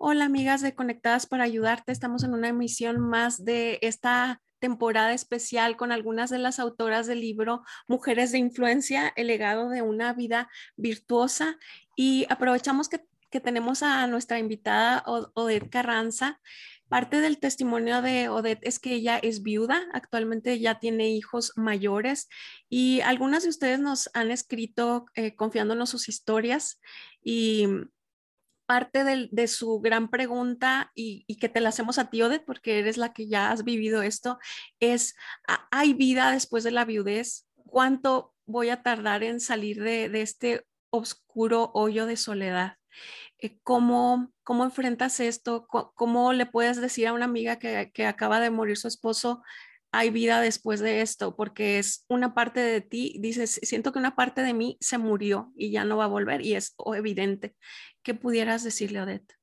Hola amigas de Conectadas para Ayudarte. Estamos en una emisión más de esta temporada especial con algunas de las autoras del libro Mujeres de Influencia, el legado de una vida virtuosa. Y aprovechamos que, tenemos a nuestra invitada Odette Carranza. Parte del testimonio de Odette es que ella es viuda, actualmente ya tiene hijos mayores y algunas de ustedes nos han escrito eh, confiándonos sus historias y parte de, su gran pregunta y, que te la hacemos a ti, Odette, porque eres la que ya has vivido esto, es, ¿hay vida después de la viudez? ¿Cuánto voy a tardar en salir de, este oscuro hoyo de soledad? Eh, ¿Cómo, ¿Cómo enfrentas esto? ¿Cómo le puedes decir a una amiga que, que acaba de morir su esposo, hay vida después de esto, porque es una parte de ti, dices, siento que una parte de mí se murió y ya no va a volver y es evidente. ¿Qué pudieras decirle, Odette?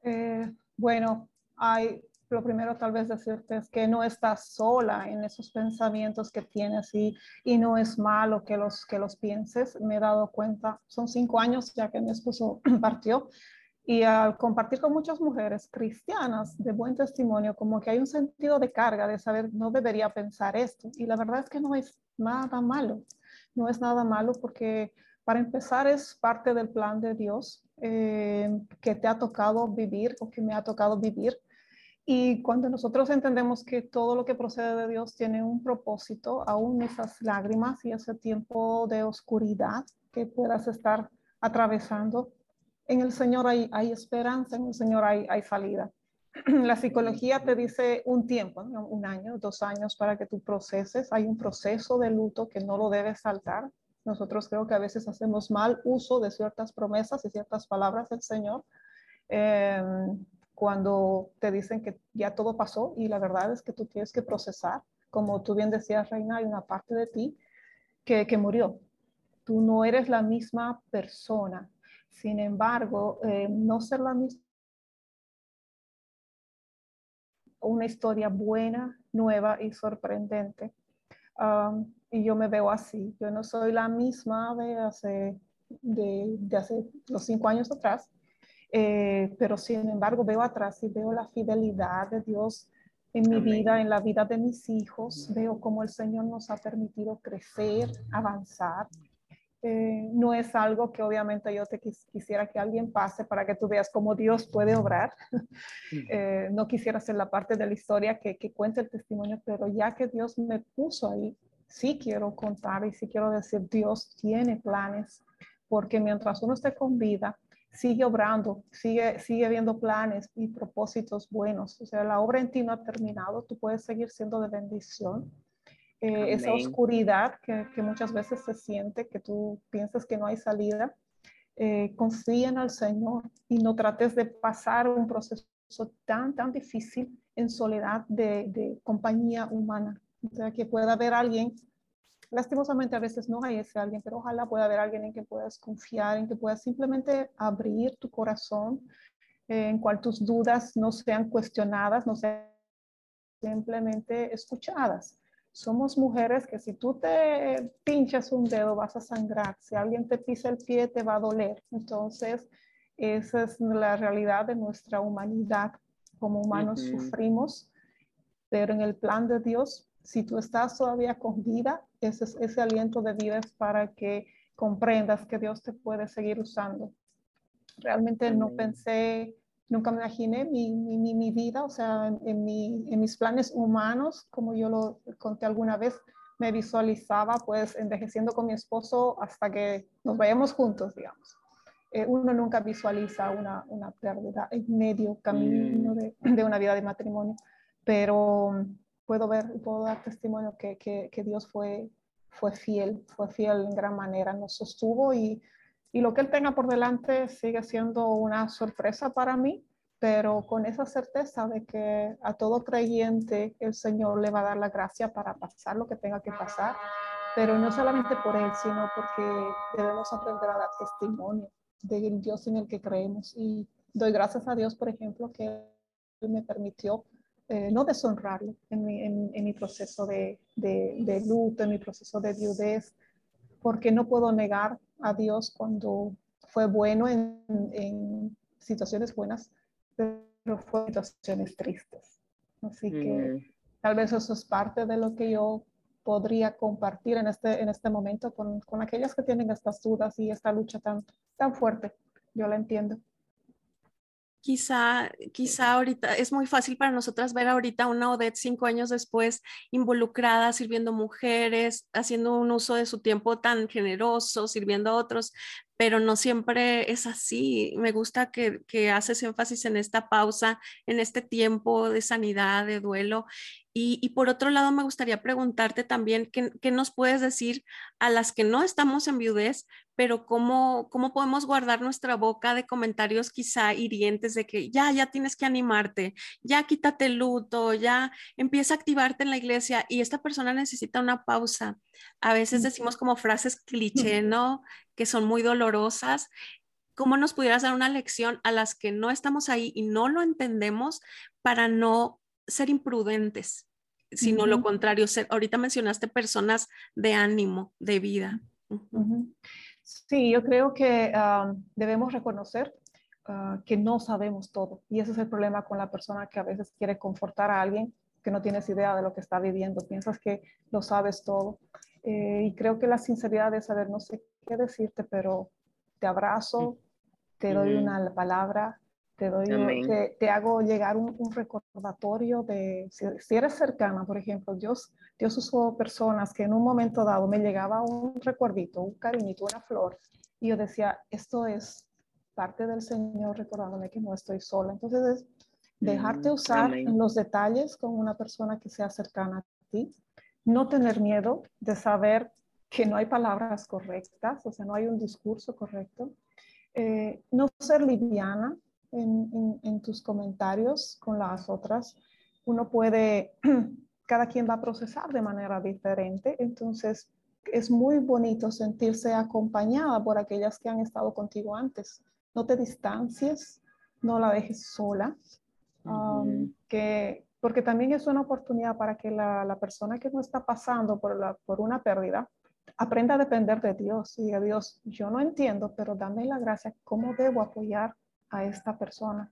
Eh, bueno, hay, lo primero tal vez decirte es que no estás sola en esos pensamientos que tienes y, y no es malo que los, que los pienses. Me he dado cuenta, son cinco años ya que mi esposo partió y al compartir con muchas mujeres cristianas de buen testimonio, como que hay un sentido de carga de saber, no debería pensar esto. Y la verdad es que no es nada malo, no es nada malo porque para empezar es parte del plan de Dios eh, que te ha tocado vivir o que me ha tocado vivir. Y cuando nosotros entendemos que todo lo que procede de Dios tiene un propósito, aún esas lágrimas y ese tiempo de oscuridad que puedas estar atravesando, en el Señor hay, esperanza, en el Señor hay, hay, salida. La psicología te dice un tiempo, un año, dos años para que tú proceses. Hay un proceso de luto que no lo debes saltar. Nosotros creo que a veces hacemos mal uso de ciertas promesas y ciertas palabras del Señor em, cuando te dicen que ya todo pasó y la verdad es que tú tienes que procesar. Como tú bien decías, Reina, hay una parte de ti que, que murió. Tú no eres la misma persona sin embargo, eh, no ser la misma una historia buena, nueva y sorprendente. Um, y yo me veo así. Yo no soy la misma de hace, de, hace los cinco años atrás, eh, pero sin embargo veo atrás y veo la fidelidad de Dios en mi vida, en la vida de mis hijos. Veo cómo el Señor nos ha permitido crecer, avanzar. Eh, no es algo que obviamente yo te quisiera que alguien pase para que tú veas cómo Dios puede obrar. Eh, no quisiera ser la parte de la historia que, que cuente el testimonio, pero ya que Dios me puso ahí, sí quiero contar y sí quiero decir, Dios tiene planes, porque mientras uno esté con vida, sigue obrando, sigue, sigue viendo planes y propósitos buenos. O sea, la obra en ti no ha terminado, tú puedes seguir siendo de bendición eh, esa oscuridad que, que, muchas veces se siente, que tú piensas que no hay salida, eh, confía en el Señor y no trates de pasar un proceso tan, tan difícil en soledad de, de compañía humana. O sea, que pueda haber alguien, lastimosamente a veces no hay ese alguien, pero ojalá pueda haber alguien en que puedas confiar, en que puedas simplemente abrir tu corazón, eh, en cual tus dudas no sean cuestionadas, no sean simplemente escuchadas somos mujeres que si tú te pinchas un dedo vas a sangrar, si alguien te pisa el pie te va a doler. Entonces, esa es la realidad de nuestra humanidad. Como humanos sufrimos, pero en el plan de Dios, si tú estás todavía con vida, ese, ese aliento de vida es para que comprendas que Dios te puede seguir usando. Realmente no pensé nunca me imaginé mi, mi, mi vida, o sea, en, mi, en, mis planes humanos, como yo lo conté alguna vez, me visualizaba pues envejeciendo con mi esposo hasta que nos vayamos juntos, digamos. Eh, uno nunca visualiza una, una, pérdida en medio camino mm. de, de, una vida de matrimonio, pero puedo ver, puedo dar testimonio que, que, que Dios fue, fue fiel, fue fiel en gran manera, nos sostuvo y y lo que él tenga por delante sigue siendo una sorpresa para mí, pero con esa certeza de que a todo creyente el Señor le va a dar la gracia para pasar lo que tenga que pasar, pero no solamente por él, sino porque debemos aprender a dar testimonio del Dios en el que creemos. Y doy gracias a Dios, por ejemplo, que él me permitió eh, no deshonrarlo en mi, en, mi proceso de, de, de, luto, en mi proceso de viudez, porque no puedo negar a Dios cuando fue bueno en, situaciones buenas, pero fue situaciones tristes. Así que mm. tal vez eso es parte de lo que yo podría compartir en este, en este momento con, con aquellas que tienen estas dudas y esta lucha tan, tan fuerte. Yo la entiendo quizá, quizá ahorita es muy fácil para nosotras ver ahorita una Odette cinco años después involucrada, sirviendo mujeres, haciendo un uso de su tiempo tan generoso, sirviendo a otros, pero no siempre es así. Me gusta que, que haces énfasis en esta pausa, en este tiempo de sanidad, de duelo. Y, por otro lado, me gustaría preguntarte también qué, qué, nos puedes decir a las que no estamos en viudez, pero cómo, cómo podemos guardar nuestra boca de comentarios quizá hirientes de que ya, ya tienes que animarte, ya quítate el luto, ya empieza a activarte en la iglesia y esta persona necesita una pausa. A veces decimos como frases cliché, ¿no? Que son muy dolorosas. ¿Cómo nos pudieras dar una lección a las que no estamos ahí y no lo entendemos para no ser imprudentes, sino lo contrario, ser, ahorita mencionaste personas de ánimo, de vida. Sí, yo creo que debemos reconocer ah, que no sabemos todo y ese es el problema con la persona que a veces quiere confortar a alguien que no tienes idea de lo que está viviendo, piensas que lo sabes todo. Eh, y creo que la sinceridad de saber, no sé qué decirte, pero te abrazo, te doy una palabra, te, doy, te, hago llegar un, recordatorio de, si, eres cercana, por ejemplo, Dios, Dios usó personas que en un momento dado me llegaba un recuerdito, un cariñito, una flor, y yo decía, esto es parte del Señor recordándome que no estoy sola. Entonces es dejarte mm, usar los detalles con una persona que sea cercana a ti, no tener miedo de saber que no hay palabras correctas, o sea, no hay un discurso correcto, eh, no ser liviana, en, tus comentarios con las otras. Uno puede, cada quien va a procesar de manera diferente, entonces es muy bonito sentirse acompañada por aquellas que han estado contigo antes. No te distancies, no la dejes sola, um, que, porque también es una oportunidad para que la, la persona que no está pasando por, la, por una pérdida aprenda a depender de Dios y a Dios, yo no entiendo, pero dame la gracia, ¿cómo debo apoyar a esta persona.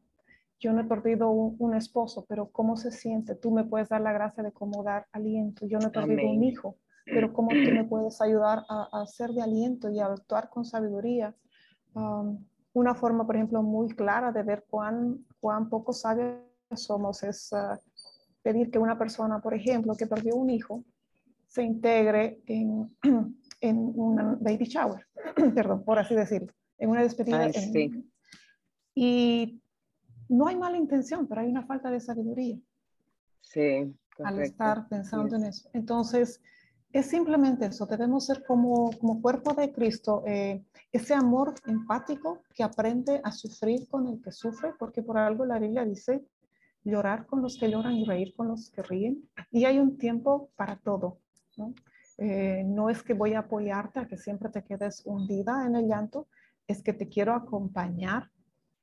Yo no he perdido un, esposo, pero ¿cómo se siente? Tú me puedes dar la gracia de cómo dar aliento. Yo no he perdido un hijo, pero ¿cómo tú me puedes ayudar a, a ser de aliento y a actuar con sabiduría? Um, una forma, por ejemplo, muy clara de ver cuán, cuán poco sabios somos es uh, pedir que una persona, por ejemplo, que perdió un hijo, se integre en, en una baby shower, perdón, por así decirlo, en una despedida, y no hay mala intención, pero hay una falta de sabiduría. Sí. Al estar pensando en eso. Entonces, es simplemente eso. Debemos ser como, como cuerpo de Cristo, eh, ese amor empático que aprende a sufrir con el que sufre, porque por algo la Biblia dice llorar con los que lloran y reír con los que ríen. Y hay un tiempo para todo. ¿no? Eh, no es que voy a apoyarte a que siempre te quedes hundida en el llanto, es que te quiero acompañar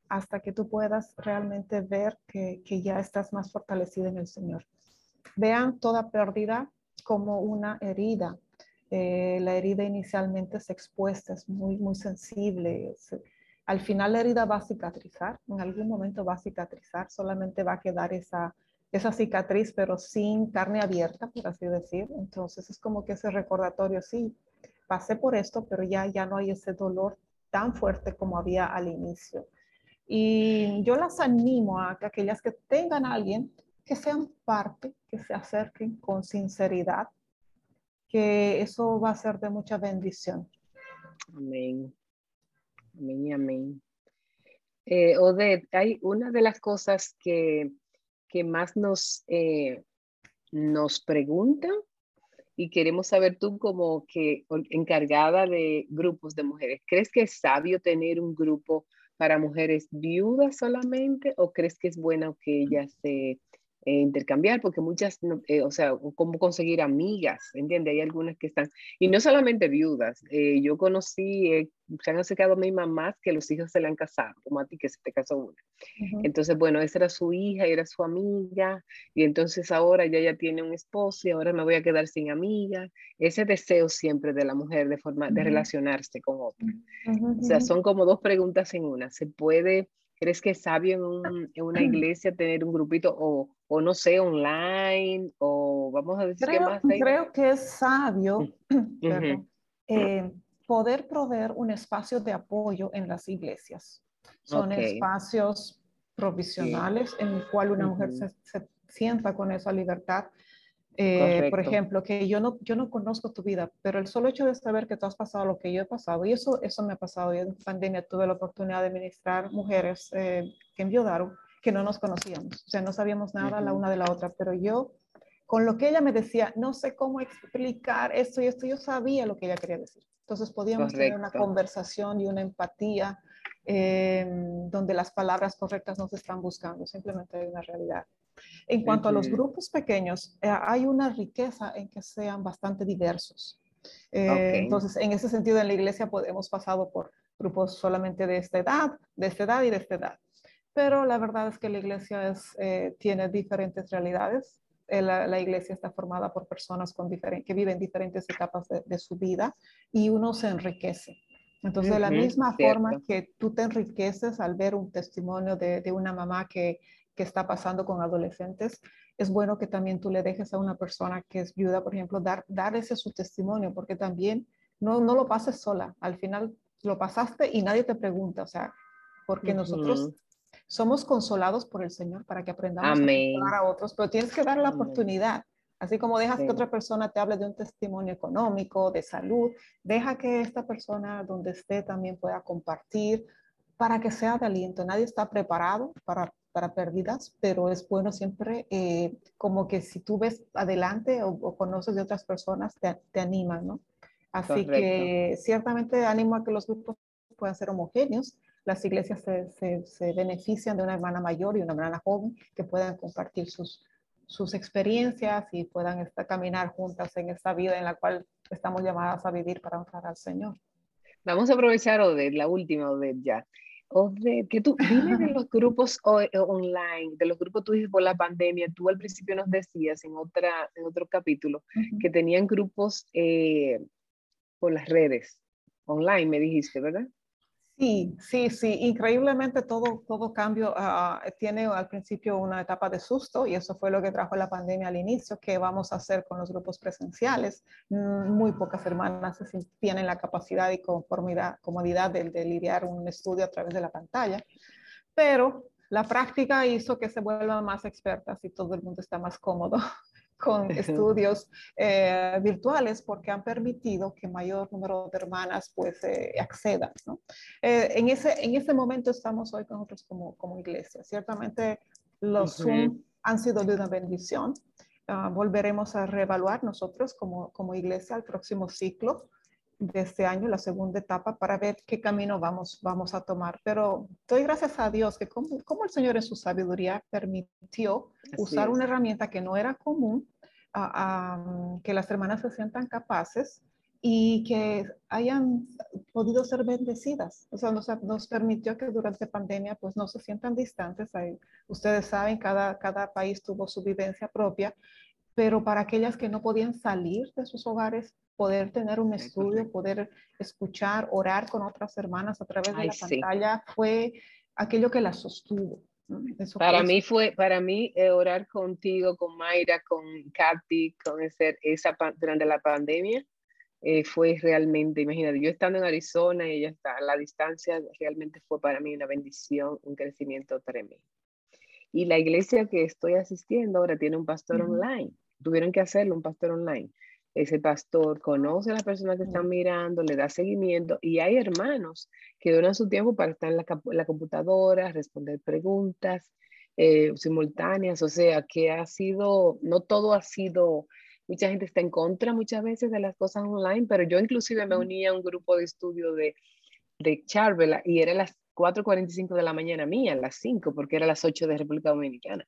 hasta que tú puedas realmente ver que, ya estás más fortalecida en el Señor. Vean toda pérdida como una herida. Eh, la herida inicialmente es expuesta, es muy, muy sensible. al final la herida va a cicatrizar, en algún momento va a cicatrizar, solamente va a quedar esa, esa cicatriz, pero sin carne abierta, por así decir. Entonces es como que ese recordatorio, sí, pasé por esto, pero ya, ya no hay ese dolor tan fuerte como había al inicio. Y yo las animo a que aquellas que tengan a alguien que sean parte, que se acerquen con sinceridad, que eso va a ser de mucha bendición. Amén. Amén amén. Eh, Odette, hay una de las cosas que, que más nos, eh, nos preguntan y queremos saber tú como que encargada de grupos de mujeres, ¿crees que es sabio tener un grupo para mujeres viudas solamente o crees que es bueno que ellas se eh, intercambiar, porque muchas, eh, o sea, cómo conseguir amigas, ¿entiendes? Hay algunas que están, y no solamente viudas, eh, yo conocí, se han acercado a mi mamás que los hijos se le han casado, como a ti que se te casó una. Entonces, bueno, esa era su hija, era su amiga, y entonces ahora ya ya tiene un esposo y ahora me voy a quedar sin amiga. Ese deseo siempre de la mujer de, forma, de relacionarse con otro. O sea, son como dos preguntas en una. ¿Se puede ¿Crees que es sabio en, una iglesia tener un grupito o, o, no sé, online o vamos a decir creo, más? Creo que es sabio eh, poder proveer un espacio de apoyo en las iglesias. Son espacios provisionales en el cual una mujer se, se, sienta con esa libertad eh, por ejemplo, que yo no, yo no conozco tu vida, pero el solo hecho de saber que tú has pasado lo que yo he pasado, y eso, eso me ha pasado. Yo en pandemia tuve la oportunidad de ministrar mujeres eh, que enviudaron, que no nos conocíamos, o sea, no sabíamos nada la una de la otra, pero yo, con lo que ella me decía, no sé cómo explicar esto y esto, yo sabía lo que ella quería decir. Entonces podíamos tener una conversación y una empatía eh, donde las palabras correctas no se están buscando, simplemente hay una realidad. En cuanto a los grupos pequeños, eh, hay una riqueza en que sean bastante diversos. Eh, entonces, en ese sentido, en la iglesia podemos pasado por grupos solamente de esta edad, de esta edad y de esta edad. Pero la verdad es que la iglesia es, eh, tiene diferentes realidades. La, iglesia está formada por personas con que viven diferentes etapas de, su vida y uno se enriquece. Entonces, de la misma forma que tú te enriqueces al ver un testimonio de, de una mamá que que está pasando con adolescentes, es bueno que también tú le dejes a una persona que es viuda, por ejemplo, dar, dar ese su testimonio, porque también no, no lo pases sola. Al final lo pasaste y nadie te pregunta, o sea, porque nosotros somos consolados por el Señor para que aprendamos a consolar a otros, pero tienes que dar la oportunidad. Así como dejas que otra persona te hable de un testimonio económico, de salud, deja que esta persona donde esté también pueda compartir para que sea de aliento. Nadie está preparado para para pérdidas, pero es bueno siempre eh, como que si tú ves adelante o, conoces de otras personas, te, te animan, ¿no? Así que ciertamente animo a que los grupos puedan ser homogéneos. Las iglesias se, se, se, benefician de una hermana mayor y una hermana joven que puedan compartir sus, sus experiencias y puedan estar, caminar juntas en esta vida en la cual estamos llamadas a vivir para honrar al Señor. Vamos a aprovechar, Odette, la última, Odette, ya. Que tú dime de los grupos eh, online, de los grupos tú dices por la pandemia, tú al principio nos decías en, otra, en otro capítulo que tenían grupos eh, por las redes, online, me dijiste, ¿verdad? Sí, sí, sí, increíblemente todo, todo cambio ah, tiene al principio una etapa de susto y eso fue lo que trajo la pandemia al inicio, que vamos a hacer con los grupos presenciales. Mm, muy pocas hermanas tienen la capacidad y conformidad, comodidad de, de lidiar un estudio a través de la pantalla, pero la práctica hizo que se vuelvan más expertas y todo el mundo está más cómodo con estudios eh, virtuales porque han permitido que mayor número de hermanas pues eh, accedan. ¿no? Eh, en, ese, en ese momento estamos hoy nosotros como, como iglesia. Ciertamente los Zoom han sido de una bendición. Ah, volveremos a reevaluar nosotros como, como iglesia el próximo ciclo de este año, la segunda etapa, para ver qué camino vamos, vamos a tomar. Pero doy gracias a Dios que como, como el Señor en su sabiduría permitió usar una herramienta que no era común, a, que las hermanas se sientan capaces y que hayan podido ser bendecidas. O sea, nos, nos permitió que durante pandemia pues no se sientan distantes. ustedes saben, cada, cada país tuvo su vivencia propia, pero para aquellas que no podían salir de sus hogares, poder tener un estudio, poder escuchar, orar con otras hermanas a través de la pantalla, fue aquello que las sostuvo. para mí fue, para mí eh, orar contigo, con Mayra, con Katy, con ese, esa durante la pandemia, eh, fue realmente, imagínate, yo estando en Arizona y ella está a la distancia, realmente fue para mí una bendición, un crecimiento tremendo. Y la iglesia que estoy asistiendo ahora tiene un pastor online. Tuvieron que hacerlo, un pastor online. Ese pastor conoce a las personas que están mirando, le da seguimiento y hay hermanos que donan su tiempo para estar en la, computadora, responder preguntas eh, simultáneas, o sea, que ha sido, no todo ha sido, mucha gente está en contra muchas veces de las cosas online, pero yo inclusive me uní a un grupo de estudio de, de Charvela y era las 4.45 de la mañana mía, las 5, porque era las 8 de República Dominicana.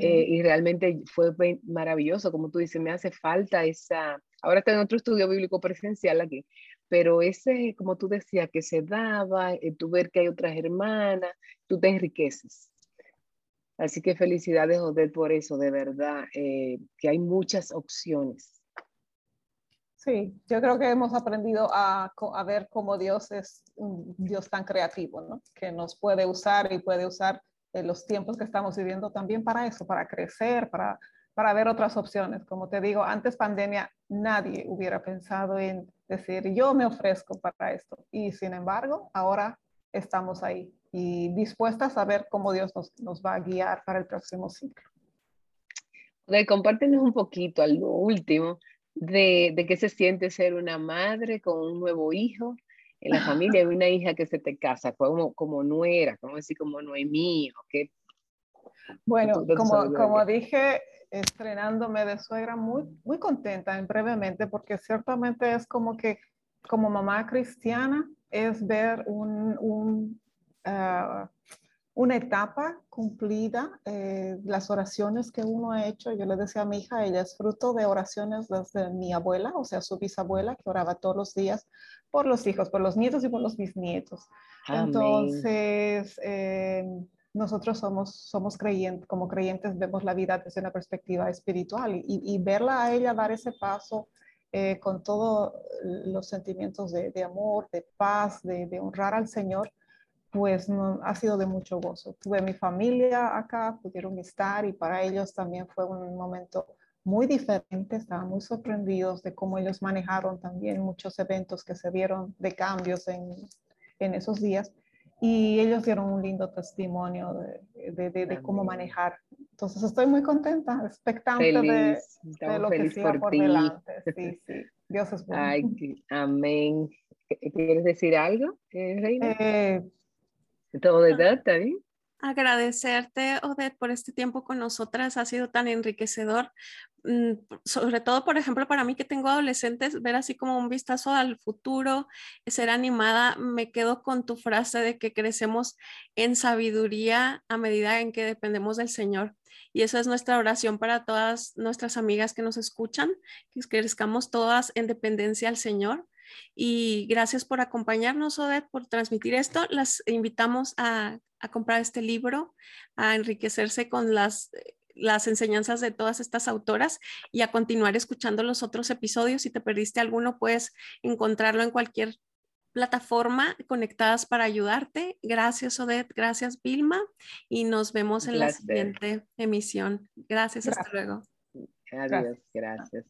Eh, y realmente fue maravilloso, como tú dices, me hace falta esa, ahora está en otro estudio bíblico presencial aquí, pero ese, como tú decías, que se daba, eh, tú ver que hay otras hermanas, tú te enriqueces. Así que felicidades, Odette, por eso, de verdad, eh, que hay muchas opciones. Sí, yo creo que hemos aprendido a, a, ver cómo Dios es un Dios tan creativo, ¿no? que nos puede usar y puede usar eh, los tiempos que estamos viviendo también para eso, para crecer, para, para ver otras opciones. Como te digo, antes pandemia nadie hubiera pensado en decir, yo me ofrezco para esto. Y sin embargo, ahora estamos ahí y dispuestas a ver cómo Dios nos, nos va a guiar para el próximo ciclo. De, compártenos un poquito, al último, de, de qué se siente ser una madre con un nuevo hijo en la familia de una hija que se te casa, como, como nuera, como decir, como Noemí, o qué. Bueno, como, como dije, estrenándome de suegra, muy, muy contenta en brevemente, porque ciertamente es como que como mamá cristiana es ver un, un uh, una etapa cumplida, eh, las oraciones que uno ha hecho, yo le decía a mi hija, ella es fruto de oraciones desde mi abuela, o sea, su bisabuela, que oraba todos los días por los hijos, por los nietos y por los bisnietos. Entonces, eh, nosotros somos, somos creyentes, como creyentes vemos la vida desde una perspectiva espiritual y, verla a ella dar ese paso eh, con todos los sentimientos de, amor, de paz, de, de honrar al Señor, pues no, ha sido de mucho gozo. Tuve mi familia acá, pudieron estar y para ellos también fue un momento muy diferente, estaban muy sorprendidos de cómo ellos manejaron también muchos eventos que se vieron de cambios en, en esos días y ellos dieron un lindo testimonio de, de, de, cómo manejar. Entonces estoy muy contenta, expectante de, lo que siga por, delante. Sí, sí. Dios es bueno. Ay, amén. ¿Quieres decir algo, eh, Reina? Eh, todo de edad, también. Agradecerte, Odette, por este tiempo con nosotras. Ha sido tan enriquecedor. Mm, sobre todo, por ejemplo, para mí que tengo adolescentes, ver así como un vistazo al futuro, ser animada. Me quedo con tu frase de que crecemos en sabiduría a medida en que dependemos del Señor. Y esa es nuestra oración para todas nuestras amigas que nos escuchan, que crezcamos todas en dependencia al Señor y gracias por acompañarnos, Odette, por transmitir esto. Las invitamos a, comprar este libro, a enriquecerse con las, las enseñanzas de todas estas autoras y a continuar escuchando los otros episodios. Si te perdiste alguno, puedes encontrarlo en cualquier plataforma conectadas para ayudarte. Gracias, Odette. Gracias, Vilma. Y nos vemos en la siguiente emisión. Gracias. Hasta luego. Adiós. gracias.